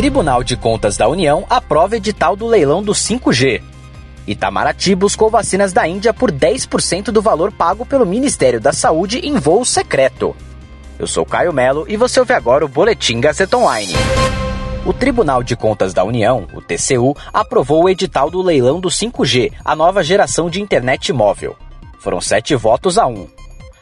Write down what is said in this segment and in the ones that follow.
Tribunal de Contas da União aprova edital do leilão do 5G. Itamaraty buscou vacinas da Índia por 10% do valor pago pelo Ministério da Saúde em voo secreto. Eu sou Caio Melo e você ouve agora o Boletim Gazeta Online. O Tribunal de Contas da União, o TCU, aprovou o edital do leilão do 5G, a nova geração de internet móvel. Foram sete votos a um.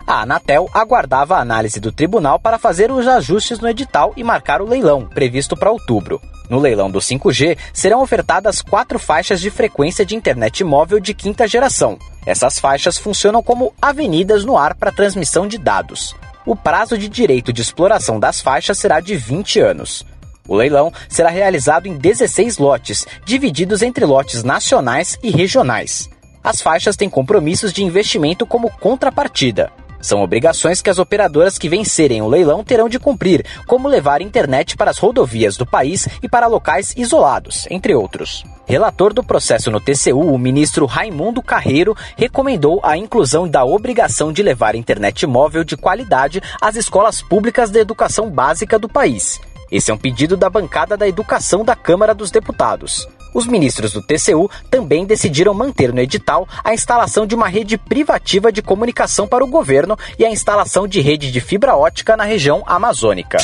A Anatel aguardava a análise do tribunal para fazer os ajustes no edital e marcar o leilão, previsto para outubro. No leilão do 5G, serão ofertadas quatro faixas de frequência de internet móvel de quinta geração. Essas faixas funcionam como avenidas no ar para transmissão de dados. O prazo de direito de exploração das faixas será de 20 anos. O leilão será realizado em 16 lotes, divididos entre lotes nacionais e regionais. As faixas têm compromissos de investimento como contrapartida. São obrigações que as operadoras que vencerem o leilão terão de cumprir, como levar internet para as rodovias do país e para locais isolados, entre outros. Relator do processo no TCU, o ministro Raimundo Carreiro recomendou a inclusão da obrigação de levar internet móvel de qualidade às escolas públicas de educação básica do país. Esse é um pedido da bancada da Educação da Câmara dos Deputados. Os ministros do TCU também decidiram manter no edital a instalação de uma rede privativa de comunicação para o governo e a instalação de rede de fibra ótica na região amazônica.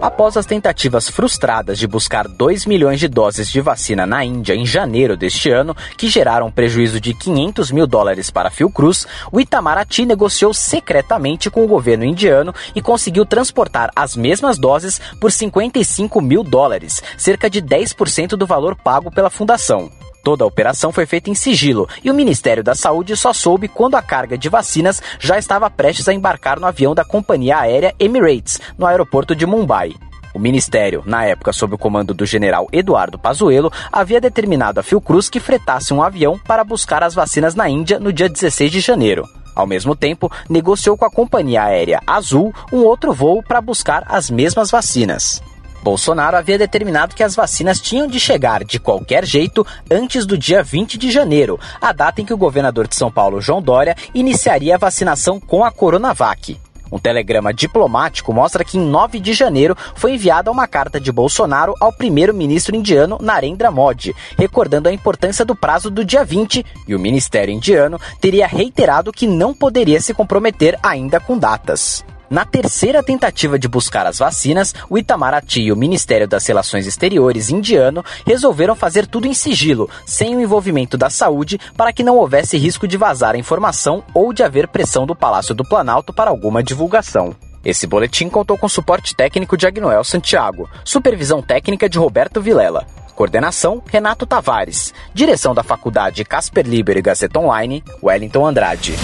Após as tentativas frustradas de buscar 2 milhões de doses de vacina na Índia em janeiro deste ano, que geraram um prejuízo de 500 mil dólares para Fiocruz, o Itamaraty negociou secretamente com o governo indiano e conseguiu transportar as mesmas doses por 55 mil dólares, cerca de 10% do valor pago pela fundação. Toda a operação foi feita em sigilo e o Ministério da Saúde só soube quando a carga de vacinas já estava prestes a embarcar no avião da companhia aérea Emirates, no aeroporto de Mumbai. O ministério, na época sob o comando do general Eduardo Pazuello, havia determinado a Fiocruz que fretasse um avião para buscar as vacinas na Índia no dia 16 de janeiro. Ao mesmo tempo, negociou com a companhia aérea Azul um outro voo para buscar as mesmas vacinas. Bolsonaro havia determinado que as vacinas tinham de chegar de qualquer jeito antes do dia 20 de janeiro, a data em que o governador de São Paulo, João Dória, iniciaria a vacinação com a Coronavac. Um telegrama diplomático mostra que em 9 de janeiro foi enviada uma carta de Bolsonaro ao primeiro-ministro indiano Narendra Modi, recordando a importância do prazo do dia 20, e o ministério indiano teria reiterado que não poderia se comprometer ainda com datas. Na terceira tentativa de buscar as vacinas, o Itamaraty e o Ministério das Relações Exteriores indiano resolveram fazer tudo em sigilo, sem o envolvimento da saúde, para que não houvesse risco de vazar a informação ou de haver pressão do Palácio do Planalto para alguma divulgação. Esse boletim contou com suporte técnico de Agnoel Santiago, supervisão técnica de Roberto Vilela. Coordenação, Renato Tavares. Direção da Faculdade Casper Liber e Gazeta Online, Wellington Andrade.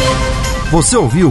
Você ouviu